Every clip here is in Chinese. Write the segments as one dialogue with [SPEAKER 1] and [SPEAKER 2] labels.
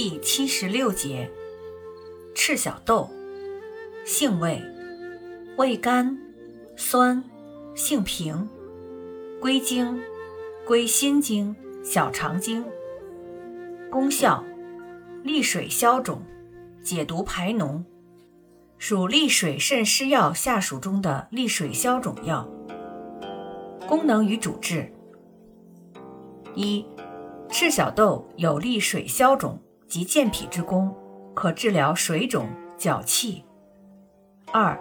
[SPEAKER 1] 第七十六节，赤小豆，性味，味甘，酸，性平，归经，归心经、小肠经。功效，利水消肿，解毒排脓，属利水渗湿药下属中的利水消肿药。功能与主治，一，赤小豆有利水消肿。及健脾之功，可治疗水肿、脚气。二，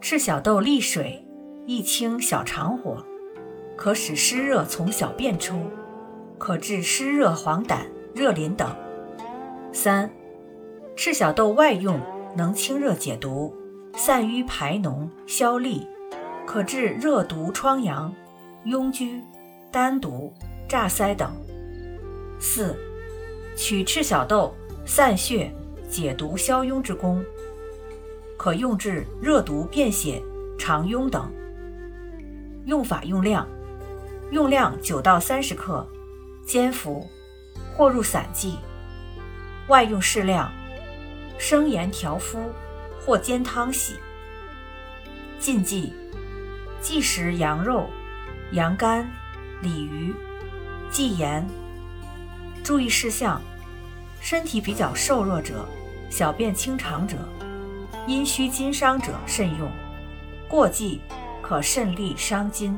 [SPEAKER 1] 赤小豆利水，易清小肠火，可使湿热从小便出，可治湿热黄疸、热淋等。三，赤小豆外用能清热解毒、散瘀排脓、消痢，可治热毒疮疡、痈疽、丹毒、炸腮等。四。取赤小豆散血、解毒消痈之功，可用治热毒便血、肠痈等。用法用量：用量九到三十克，煎服，或入散剂。外用适量，生盐调敷，或煎汤洗。禁忌：忌食羊肉、羊肝、鲤鱼。忌盐。注意事项：身体比较瘦弱者、小便清长者、阴虚筋伤者慎用，过忌可肾利伤筋。